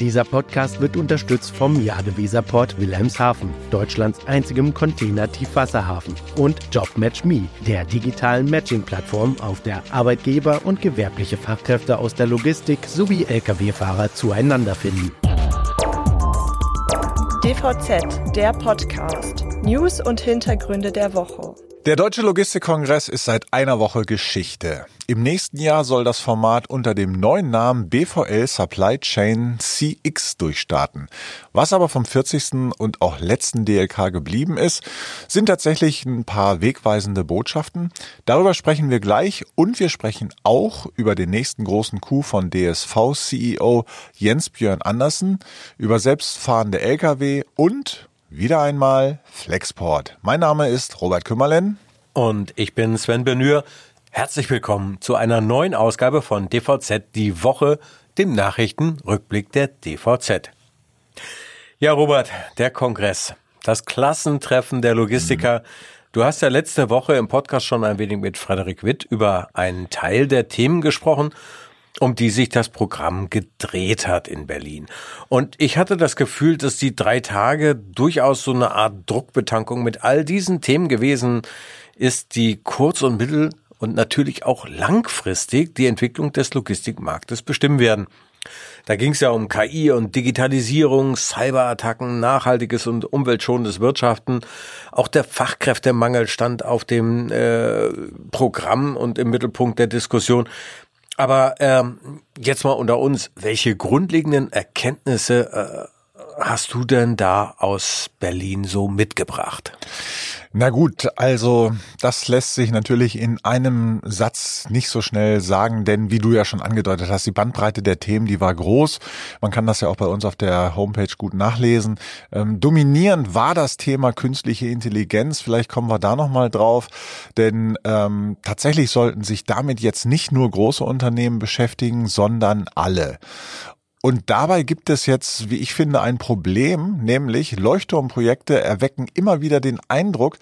Dieser Podcast wird unterstützt vom Jadeweserport Wilhelmshaven, Deutschlands einzigem Container-Tiefwasserhafen und JobMatchMe, der digitalen Matching-Plattform, auf der Arbeitgeber und gewerbliche Fachkräfte aus der Logistik sowie Lkw-Fahrer zueinander finden. DVZ, der Podcast. News und Hintergründe der Woche. Der Deutsche Logistikkongress ist seit einer Woche Geschichte. Im nächsten Jahr soll das Format unter dem neuen Namen BVL Supply Chain CX durchstarten. Was aber vom 40. und auch letzten DLK geblieben ist, sind tatsächlich ein paar wegweisende Botschaften. Darüber sprechen wir gleich und wir sprechen auch über den nächsten großen Coup von DSV-CEO Jens Björn Andersen, über selbstfahrende Lkw und wieder einmal Flexport. Mein Name ist Robert Kümmerlen. Und ich bin Sven Benür. Herzlich willkommen zu einer neuen Ausgabe von DVZ Die Woche, dem Nachrichtenrückblick der DVZ. Ja, Robert, der Kongress, das Klassentreffen der Logistiker. Du hast ja letzte Woche im Podcast schon ein wenig mit Frederik Witt über einen Teil der Themen gesprochen um die sich das Programm gedreht hat in Berlin. Und ich hatte das Gefühl, dass die drei Tage durchaus so eine Art Druckbetankung mit all diesen Themen gewesen ist, die kurz- und mittel- und natürlich auch langfristig die Entwicklung des Logistikmarktes bestimmen werden. Da ging es ja um KI und Digitalisierung, Cyberattacken, nachhaltiges und umweltschonendes Wirtschaften. Auch der Fachkräftemangel stand auf dem äh, Programm und im Mittelpunkt der Diskussion. Aber ähm, jetzt mal unter uns, welche grundlegenden Erkenntnisse äh, hast du denn da aus Berlin so mitgebracht? Na gut, also das lässt sich natürlich in einem Satz nicht so schnell sagen, denn wie du ja schon angedeutet hast, die Bandbreite der Themen, die war groß. Man kann das ja auch bei uns auf der Homepage gut nachlesen. Ähm, dominierend war das Thema künstliche Intelligenz. Vielleicht kommen wir da nochmal drauf, denn ähm, tatsächlich sollten sich damit jetzt nicht nur große Unternehmen beschäftigen, sondern alle. Und dabei gibt es jetzt, wie ich finde, ein Problem, nämlich Leuchtturmprojekte erwecken immer wieder den Eindruck,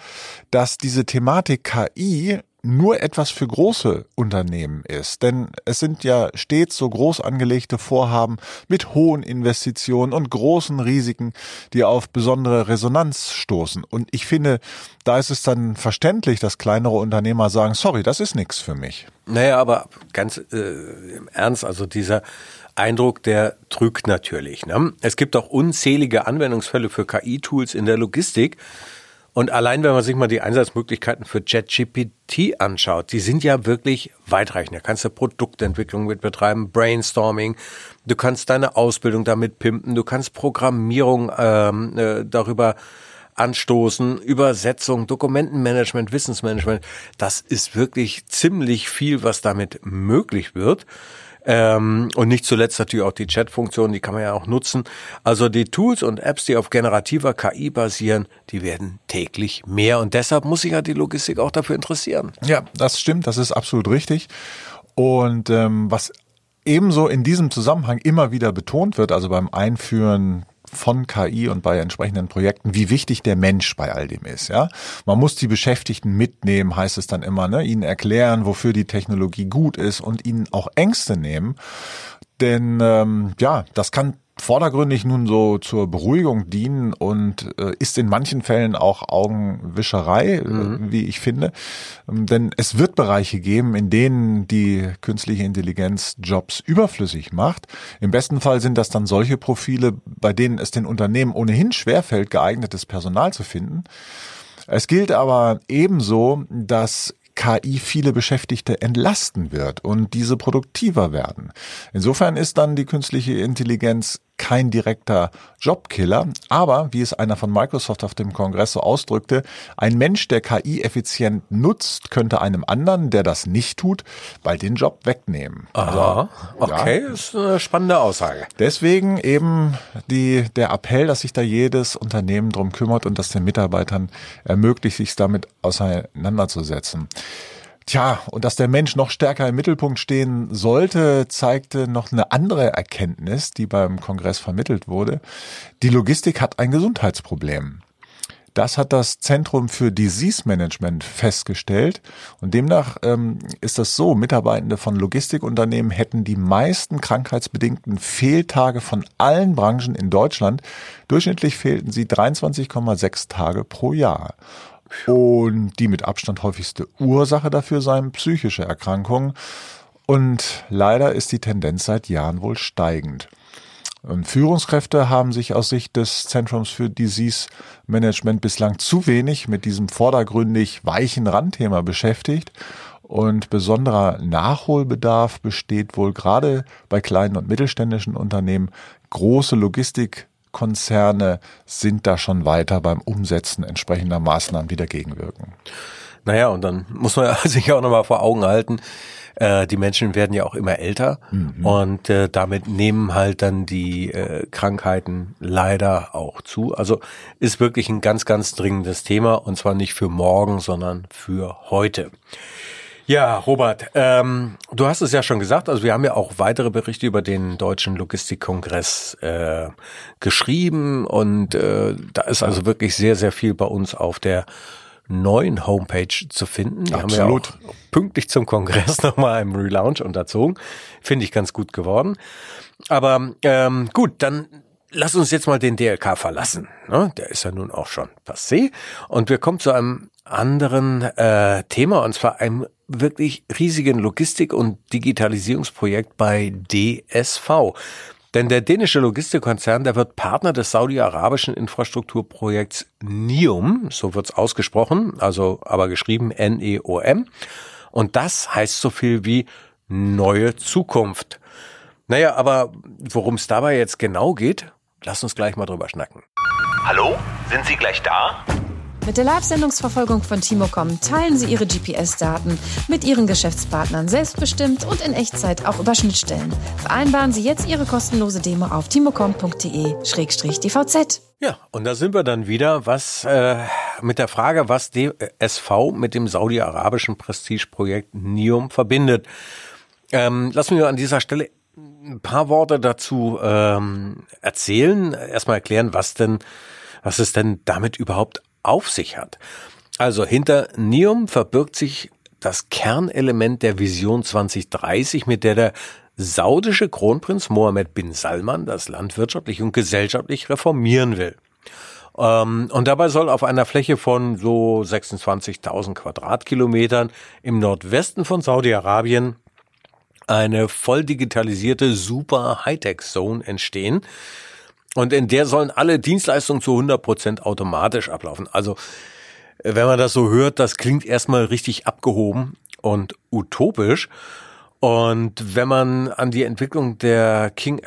dass diese Thematik KI nur etwas für große Unternehmen ist. Denn es sind ja stets so groß angelegte Vorhaben mit hohen Investitionen und großen Risiken, die auf besondere Resonanz stoßen. Und ich finde, da ist es dann verständlich, dass kleinere Unternehmer sagen, sorry, das ist nichts für mich. Naja, aber ganz äh, im Ernst, also dieser Eindruck, der trügt natürlich. Ne? Es gibt auch unzählige Anwendungsfälle für KI-Tools in der Logistik. Und allein wenn man sich mal die Einsatzmöglichkeiten für JetGPT anschaut, die sind ja wirklich weitreichend. Da kannst du Produktentwicklung mit betreiben, Brainstorming, du kannst deine Ausbildung damit pimpen, du kannst Programmierung ähm, äh, darüber anstoßen, Übersetzung, Dokumentenmanagement, Wissensmanagement. Das ist wirklich ziemlich viel, was damit möglich wird. Ähm, und nicht zuletzt natürlich auch die Chat-Funktion, die kann man ja auch nutzen. Also die Tools und Apps, die auf generativer KI basieren, die werden täglich mehr. Und deshalb muss sich ja die Logistik auch dafür interessieren. Ja, das stimmt, das ist absolut richtig. Und ähm, was ebenso in diesem Zusammenhang immer wieder betont wird, also beim Einführen von KI und bei entsprechenden Projekten, wie wichtig der Mensch bei all dem ist. Ja, man muss die Beschäftigten mitnehmen, heißt es dann immer, ne? ihnen erklären, wofür die Technologie gut ist und ihnen auch Ängste nehmen. Denn ähm, ja, das kann vordergründig nun so zur Beruhigung dienen und äh, ist in manchen Fällen auch Augenwischerei, äh, mhm. wie ich finde. Ähm, denn es wird Bereiche geben, in denen die künstliche Intelligenz Jobs überflüssig macht. Im besten Fall sind das dann solche Profile, bei denen es den Unternehmen ohnehin schwerfällt, geeignetes Personal zu finden. Es gilt aber ebenso, dass KI viele Beschäftigte entlasten wird und diese produktiver werden. Insofern ist dann die künstliche Intelligenz kein direkter Jobkiller, aber wie es einer von Microsoft auf dem Kongress so ausdrückte, ein Mensch, der KI effizient nutzt, könnte einem anderen, der das nicht tut, bald den Job wegnehmen. Aha, also, okay, ja. ist eine spannende Aussage. Deswegen eben die, der Appell, dass sich da jedes Unternehmen drum kümmert und das den Mitarbeitern ermöglicht, sich damit auseinanderzusetzen. Tja, und dass der Mensch noch stärker im Mittelpunkt stehen sollte, zeigte noch eine andere Erkenntnis, die beim Kongress vermittelt wurde. Die Logistik hat ein Gesundheitsproblem. Das hat das Zentrum für Disease Management festgestellt. Und demnach ähm, ist das so, Mitarbeitende von Logistikunternehmen hätten die meisten krankheitsbedingten Fehltage von allen Branchen in Deutschland. Durchschnittlich fehlten sie 23,6 Tage pro Jahr. Und die mit Abstand häufigste Ursache dafür seien psychische Erkrankungen. Und leider ist die Tendenz seit Jahren wohl steigend. Und Führungskräfte haben sich aus Sicht des Zentrums für Disease Management bislang zu wenig mit diesem vordergründig weichen Randthema beschäftigt. Und besonderer Nachholbedarf besteht wohl gerade bei kleinen und mittelständischen Unternehmen. Große Logistikkonzerne sind da schon weiter beim Umsetzen entsprechender Maßnahmen, die dagegen wirken. Naja, und dann muss man sich auch nochmal vor Augen halten, äh, die Menschen werden ja auch immer älter mhm. und äh, damit nehmen halt dann die äh, Krankheiten leider auch zu. Also ist wirklich ein ganz, ganz dringendes Thema und zwar nicht für morgen, sondern für heute. Ja, Robert, ähm, du hast es ja schon gesagt, also wir haben ja auch weitere Berichte über den Deutschen Logistikkongress äh, geschrieben und äh, da ist also wirklich sehr, sehr viel bei uns auf der neuen Homepage zu finden. Die Absolut. haben wir auch pünktlich zum Kongress nochmal im Relaunch unterzogen. Finde ich ganz gut geworden. Aber ähm, gut, dann lass uns jetzt mal den DLK verlassen. Ne? Der ist ja nun auch schon passé. Und wir kommen zu einem anderen äh, Thema, und zwar einem wirklich riesigen Logistik- und Digitalisierungsprojekt bei DSV. Denn der dänische Logistikkonzern, der wird Partner des saudi-arabischen Infrastrukturprojekts NEOM, so wird's ausgesprochen, also aber geschrieben N-E-O-M. Und das heißt so viel wie neue Zukunft. Naja, aber worum es dabei jetzt genau geht, lass uns gleich mal drüber schnacken. Hallo, sind Sie gleich da? Mit der Live-Sendungsverfolgung von Timocom teilen Sie Ihre GPS-Daten mit Ihren Geschäftspartnern selbstbestimmt und in Echtzeit auch über Schnittstellen. Vereinbaren Sie jetzt Ihre kostenlose Demo auf timocom.de-dvz. Ja, und da sind wir dann wieder, was äh, mit der Frage, was DSV mit dem saudi-arabischen Prestigeprojekt NIOM verbindet. Ähm, lassen wir an dieser Stelle ein paar Worte dazu ähm, erzählen. Erstmal erklären, was denn, was es denn damit überhaupt auf sich hat. Also hinter NIOM verbirgt sich das Kernelement der Vision 2030, mit der der saudische Kronprinz Mohammed bin Salman das Land wirtschaftlich und gesellschaftlich reformieren will. Ähm, und dabei soll auf einer Fläche von so 26.000 Quadratkilometern im Nordwesten von Saudi-Arabien eine voll digitalisierte Super Hightech Zone entstehen, und in der sollen alle Dienstleistungen zu 100 Prozent automatisch ablaufen. Also, wenn man das so hört, das klingt erstmal richtig abgehoben und utopisch. Und wenn man an die Entwicklung der King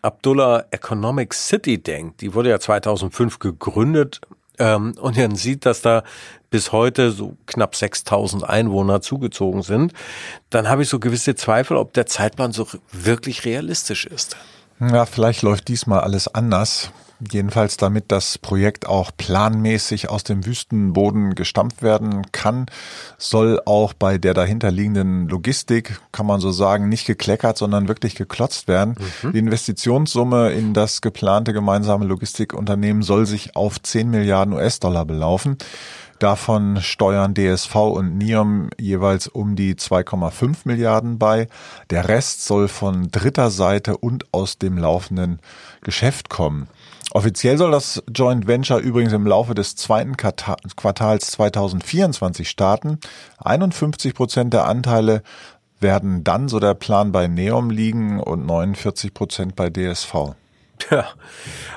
Abdullah Economic City denkt, die wurde ja 2005 gegründet, ähm, und man sieht, dass da bis heute so knapp 6000 Einwohner zugezogen sind, dann habe ich so gewisse Zweifel, ob der Zeitplan so wirklich realistisch ist. Ja, vielleicht läuft diesmal alles anders. Jedenfalls damit das Projekt auch planmäßig aus dem Wüstenboden gestampft werden kann, soll auch bei der dahinterliegenden Logistik, kann man so sagen, nicht gekleckert, sondern wirklich geklotzt werden. Mhm. Die Investitionssumme in das geplante gemeinsame Logistikunternehmen soll sich auf 10 Milliarden US-Dollar belaufen. Davon steuern DSV und NIOM jeweils um die 2,5 Milliarden bei. Der Rest soll von dritter Seite und aus dem laufenden Geschäft kommen. Offiziell soll das Joint Venture übrigens im Laufe des zweiten Quartals 2024 starten. 51 Prozent der Anteile werden dann, so der Plan, bei Neom liegen und 49 Prozent bei DSV. Ja,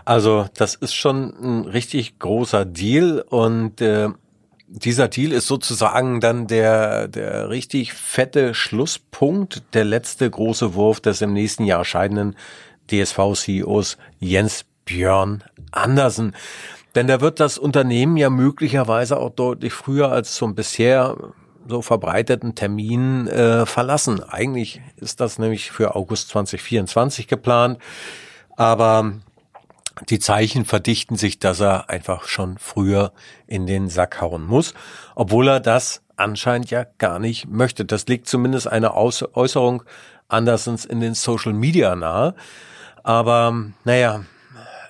also das ist schon ein richtig großer Deal und äh, dieser Deal ist sozusagen dann der, der richtig fette Schlusspunkt, der letzte große Wurf des im nächsten Jahr scheidenden DSV-CEOs Jens Björn Andersen. Denn da wird das Unternehmen ja möglicherweise auch deutlich früher als zum bisher so verbreiteten Termin äh, verlassen. Eigentlich ist das nämlich für August 2024 geplant. Aber die Zeichen verdichten sich, dass er einfach schon früher in den Sack hauen muss, obwohl er das anscheinend ja gar nicht möchte. Das liegt zumindest eine Äußerung andersens in den Social Media nahe. Aber naja,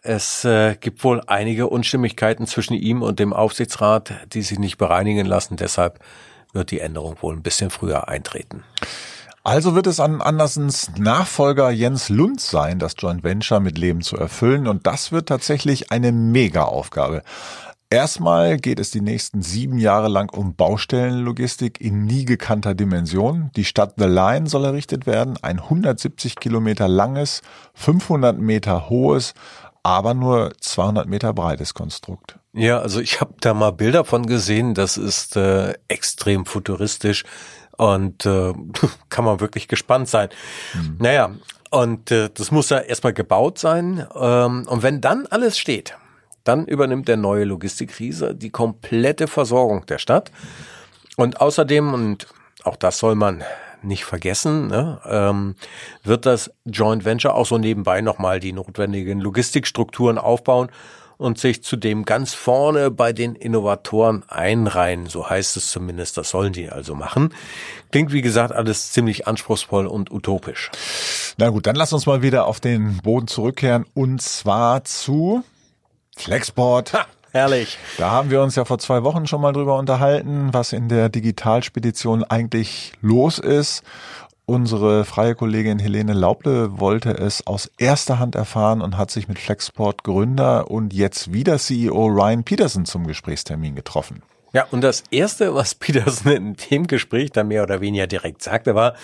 es äh, gibt wohl einige Unstimmigkeiten zwischen ihm und dem Aufsichtsrat, die sich nicht bereinigen lassen. Deshalb wird die Änderung wohl ein bisschen früher eintreten. Also wird es an Andersens Nachfolger Jens Lund sein, das Joint Venture mit Leben zu erfüllen. Und das wird tatsächlich eine Mega-Aufgabe. Erstmal geht es die nächsten sieben Jahre lang um Baustellenlogistik in nie gekannter Dimension. Die Stadt The Line soll errichtet werden, ein 170 Kilometer langes, 500 Meter hohes, aber nur 200 Meter breites Konstrukt. Ja, also ich habe da mal Bilder von gesehen. Das ist äh, extrem futuristisch und äh, kann man wirklich gespannt sein. Mhm. Naja, und äh, das muss ja erstmal gebaut sein. Ähm, und wenn dann alles steht, dann übernimmt der neue Logistikkrise die komplette Versorgung der Stadt. Und außerdem, und auch das soll man nicht vergessen, ne, ähm, wird das Joint Venture auch so nebenbei nochmal die notwendigen Logistikstrukturen aufbauen und sich zudem ganz vorne bei den Innovatoren einreihen. So heißt es zumindest, das sollen die also machen. Klingt, wie gesagt, alles ziemlich anspruchsvoll und utopisch. Na gut, dann lass uns mal wieder auf den Boden zurückkehren und zwar zu Flexport. Ha, herrlich. Da haben wir uns ja vor zwei Wochen schon mal drüber unterhalten, was in der Digitalspedition eigentlich los ist. Unsere freie Kollegin Helene Lauble wollte es aus erster Hand erfahren und hat sich mit Flexport Gründer und jetzt wieder CEO Ryan Peterson zum Gesprächstermin getroffen. Ja, und das erste, was Peterson in dem Gespräch dann mehr oder weniger direkt sagte, war,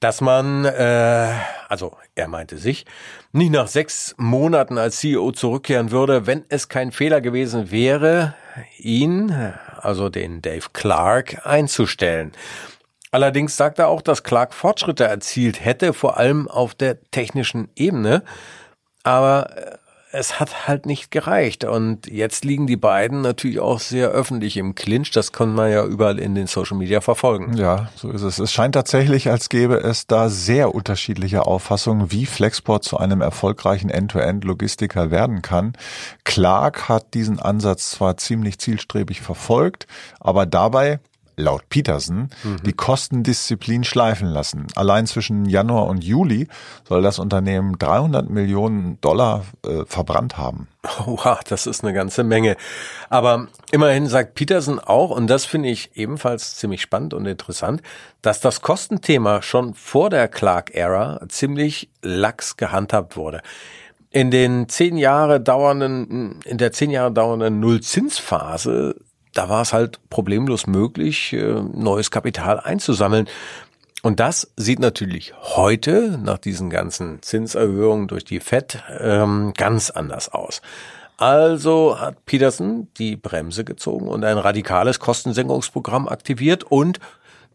dass man, äh, also er meinte sich, nicht nach sechs Monaten als CEO zurückkehren würde, wenn es kein Fehler gewesen wäre, ihn, also den Dave Clark, einzustellen. Allerdings sagt er auch, dass Clark Fortschritte erzielt hätte, vor allem auf der technischen Ebene. Aber äh, es hat halt nicht gereicht. Und jetzt liegen die beiden natürlich auch sehr öffentlich im Clinch. Das kann man ja überall in den Social Media verfolgen. Ja, so ist es. Es scheint tatsächlich, als gäbe es da sehr unterschiedliche Auffassungen, wie Flexport zu einem erfolgreichen End-to-End-Logistiker werden kann. Clark hat diesen Ansatz zwar ziemlich zielstrebig verfolgt, aber dabei laut Peterson, mhm. die Kostendisziplin schleifen lassen. Allein zwischen Januar und Juli soll das Unternehmen 300 Millionen Dollar äh, verbrannt haben. Wow, das ist eine ganze Menge. Aber immerhin sagt Peterson auch, und das finde ich ebenfalls ziemlich spannend und interessant, dass das Kostenthema schon vor der Clark-Ära ziemlich lax gehandhabt wurde. In den zehn Jahre dauernden, in der zehn Jahre dauernden Nullzinsphase da war es halt problemlos möglich, äh, neues Kapital einzusammeln. Und das sieht natürlich heute nach diesen ganzen Zinserhöhungen durch die Fed ähm, ganz anders aus. Also hat Peterson die Bremse gezogen und ein radikales Kostensenkungsprogramm aktiviert und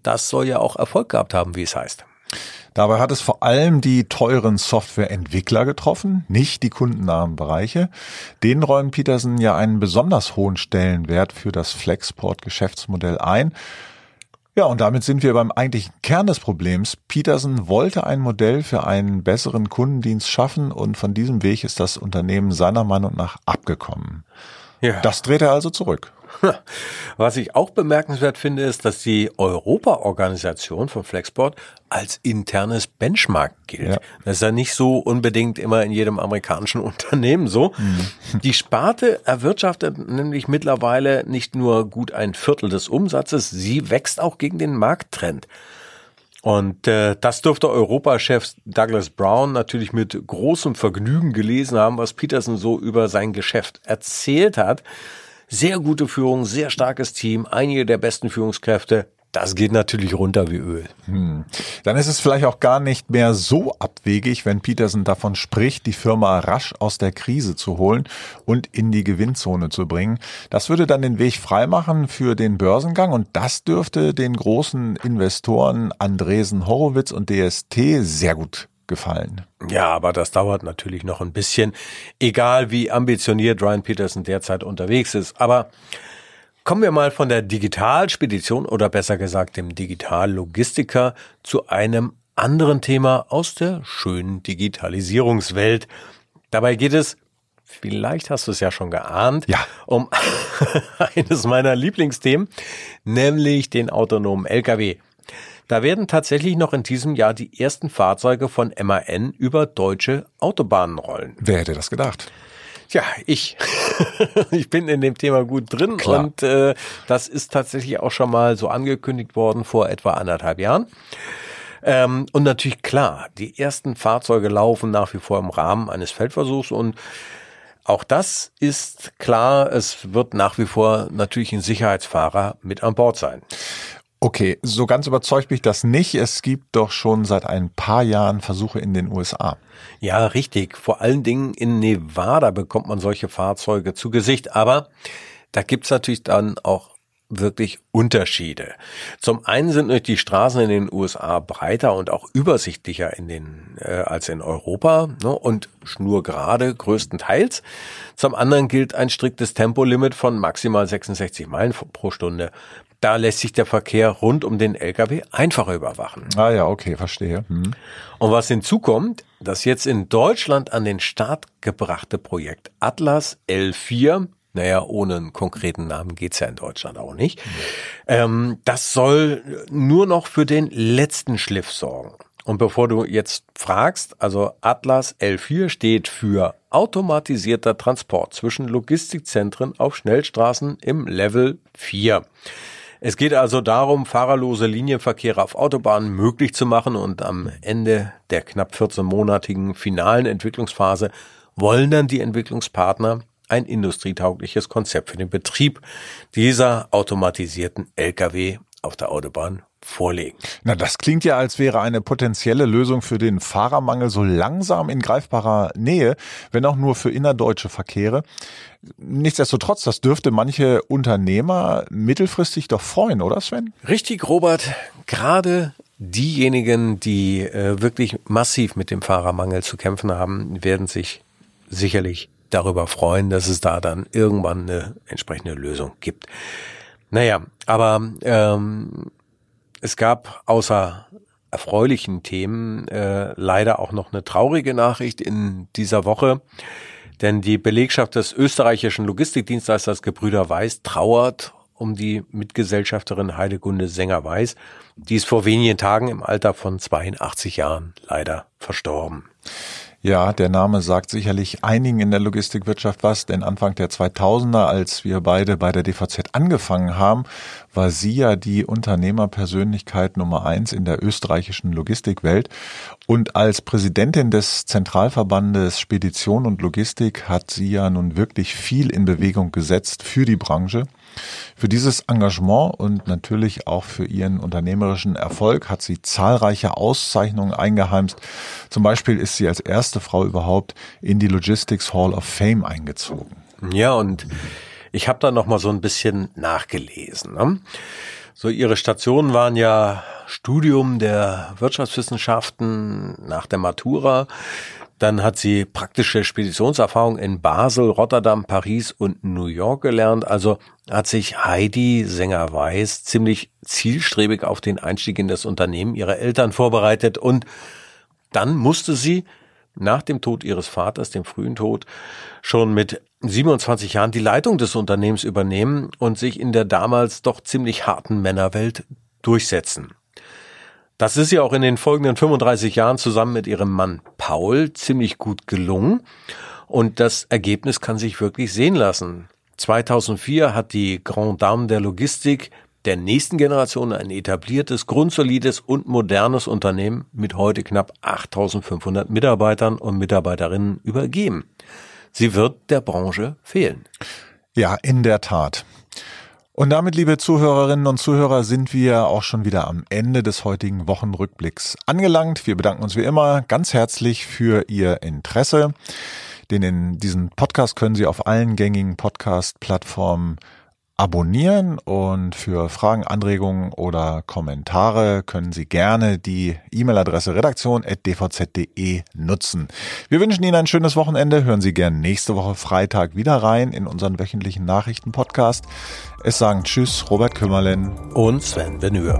das soll ja auch Erfolg gehabt haben, wie es heißt. Dabei hat es vor allem die teuren Softwareentwickler getroffen, nicht die kundennahen Bereiche. Denen räumt Peterson ja einen besonders hohen Stellenwert für das Flexport-Geschäftsmodell ein. Ja, und damit sind wir beim eigentlichen Kern des Problems. Peterson wollte ein Modell für einen besseren Kundendienst schaffen und von diesem Weg ist das Unternehmen seiner Meinung nach abgekommen. Ja. Das dreht er also zurück. Was ich auch bemerkenswert finde, ist, dass die Europa-Organisation von Flexport als internes Benchmark gilt. Ja. Das ist ja nicht so unbedingt immer in jedem amerikanischen Unternehmen so. Mhm. Die Sparte erwirtschaftet nämlich mittlerweile nicht nur gut ein Viertel des Umsatzes, sie wächst auch gegen den Markttrend. Und äh, das dürfte Europachef Douglas Brown natürlich mit großem Vergnügen gelesen haben, was Peterson so über sein Geschäft erzählt hat. Sehr gute Führung, sehr starkes Team, einige der besten Führungskräfte. Das geht natürlich runter wie Öl. Hm. Dann ist es vielleicht auch gar nicht mehr so abwegig, wenn Peterson davon spricht, die Firma rasch aus der Krise zu holen und in die Gewinnzone zu bringen. Das würde dann den Weg freimachen für den Börsengang und das dürfte den großen Investoren Andresen Horowitz und DST sehr gut gefallen. Ja, aber das dauert natürlich noch ein bisschen, egal wie ambitioniert Ryan Peterson derzeit unterwegs ist. Aber kommen wir mal von der Digitalspedition oder besser gesagt dem Digitallogistiker zu einem anderen Thema aus der schönen Digitalisierungswelt. Dabei geht es, vielleicht hast du es ja schon geahnt, ja. um eines meiner Lieblingsthemen, nämlich den autonomen Lkw. Da werden tatsächlich noch in diesem Jahr die ersten Fahrzeuge von MAN über deutsche Autobahnen rollen. Wer hätte das gedacht? Ja, ich. ich bin in dem Thema gut drin Klar. und äh, das ist tatsächlich auch schon mal so angekündigt worden vor etwa anderthalb Jahren. Ähm, und natürlich klar, die ersten Fahrzeuge laufen nach wie vor im Rahmen eines Feldversuchs und auch das ist klar, es wird nach wie vor natürlich ein Sicherheitsfahrer mit an Bord sein. Okay, so ganz überzeugt mich das nicht. Es gibt doch schon seit ein paar Jahren Versuche in den USA. Ja, richtig. Vor allen Dingen in Nevada bekommt man solche Fahrzeuge zu Gesicht. Aber da gibt's natürlich dann auch wirklich Unterschiede. Zum einen sind natürlich die Straßen in den USA breiter und auch übersichtlicher in den äh, als in Europa ne, und schnurgerade größtenteils. Zum anderen gilt ein striktes Tempolimit von maximal 66 Meilen pro Stunde. Da lässt sich der Verkehr rund um den LKW einfacher überwachen. Ah ja, okay, verstehe. Hm. Und was hinzukommt, das jetzt in Deutschland an den Start gebrachte Projekt Atlas L4, naja, ohne einen konkreten Namen geht's ja in Deutschland auch nicht, ähm, das soll nur noch für den letzten Schliff sorgen. Und bevor du jetzt fragst, also Atlas L4 steht für automatisierter Transport zwischen Logistikzentren auf Schnellstraßen im Level 4. Es geht also darum, fahrerlose Linienverkehre auf Autobahnen möglich zu machen und am Ende der knapp 14-monatigen finalen Entwicklungsphase wollen dann die Entwicklungspartner ein industrietaugliches Konzept für den Betrieb dieser automatisierten Lkw auf der Autobahn vorlegen. Na, das klingt ja, als wäre eine potenzielle Lösung für den Fahrermangel so langsam in greifbarer Nähe, wenn auch nur für innerdeutsche Verkehre. Nichtsdestotrotz, das dürfte manche Unternehmer mittelfristig doch freuen, oder Sven? Richtig, Robert. Gerade diejenigen, die äh, wirklich massiv mit dem Fahrermangel zu kämpfen haben, werden sich sicherlich darüber freuen, dass es da dann irgendwann eine entsprechende Lösung gibt. Naja, aber ähm, es gab außer erfreulichen Themen äh, leider auch noch eine traurige Nachricht in dieser Woche. Denn die Belegschaft des österreichischen Logistikdienstleisters Gebrüder Weiß trauert um die Mitgesellschafterin Heidegunde Sänger-Weiß. Die ist vor wenigen Tagen im Alter von 82 Jahren leider verstorben. Ja, der Name sagt sicherlich einigen in der Logistikwirtschaft was, denn Anfang der 2000er, als wir beide bei der DVZ angefangen haben, war sie ja die Unternehmerpersönlichkeit Nummer eins in der österreichischen Logistikwelt. Und als Präsidentin des Zentralverbandes Spedition und Logistik hat sie ja nun wirklich viel in Bewegung gesetzt für die Branche. Für dieses Engagement und natürlich auch für ihren unternehmerischen Erfolg hat sie zahlreiche Auszeichnungen eingeheimst. Zum Beispiel ist sie als erste Frau überhaupt in die Logistics Hall of Fame eingezogen. Ja, und ich habe da noch mal so ein bisschen nachgelesen. Ne? So ihre Stationen waren ja Studium der Wirtschaftswissenschaften nach der Matura. Dann hat sie praktische Speditionserfahrung in Basel, Rotterdam, Paris und New York gelernt. Also hat sich Heidi Sänger-Weiß ziemlich zielstrebig auf den Einstieg in das Unternehmen ihrer Eltern vorbereitet. Und dann musste sie nach dem Tod ihres Vaters, dem frühen Tod, schon mit 27 Jahren die Leitung des Unternehmens übernehmen und sich in der damals doch ziemlich harten Männerwelt durchsetzen. Das ist ja auch in den folgenden 35 Jahren zusammen mit ihrem Mann Paul ziemlich gut gelungen und das Ergebnis kann sich wirklich sehen lassen. 2004 hat die Grand Dame der Logistik der nächsten Generation ein etabliertes, grundsolides und modernes Unternehmen mit heute knapp 8500 Mitarbeitern und Mitarbeiterinnen übergeben. Sie wird der Branche fehlen. Ja, in der Tat. Und damit, liebe Zuhörerinnen und Zuhörer, sind wir auch schon wieder am Ende des heutigen Wochenrückblicks angelangt. Wir bedanken uns wie immer ganz herzlich für Ihr Interesse. Den in diesen Podcast können Sie auf allen gängigen Podcast-Plattformen abonnieren und für Fragen, Anregungen oder Kommentare können Sie gerne die E-Mail-Adresse redaktion.dvz.de nutzen. Wir wünschen Ihnen ein schönes Wochenende. Hören Sie gerne nächste Woche Freitag wieder rein in unseren wöchentlichen Nachrichten-Podcast. Es sagen Tschüss, Robert Kümmerlen und Sven Benür.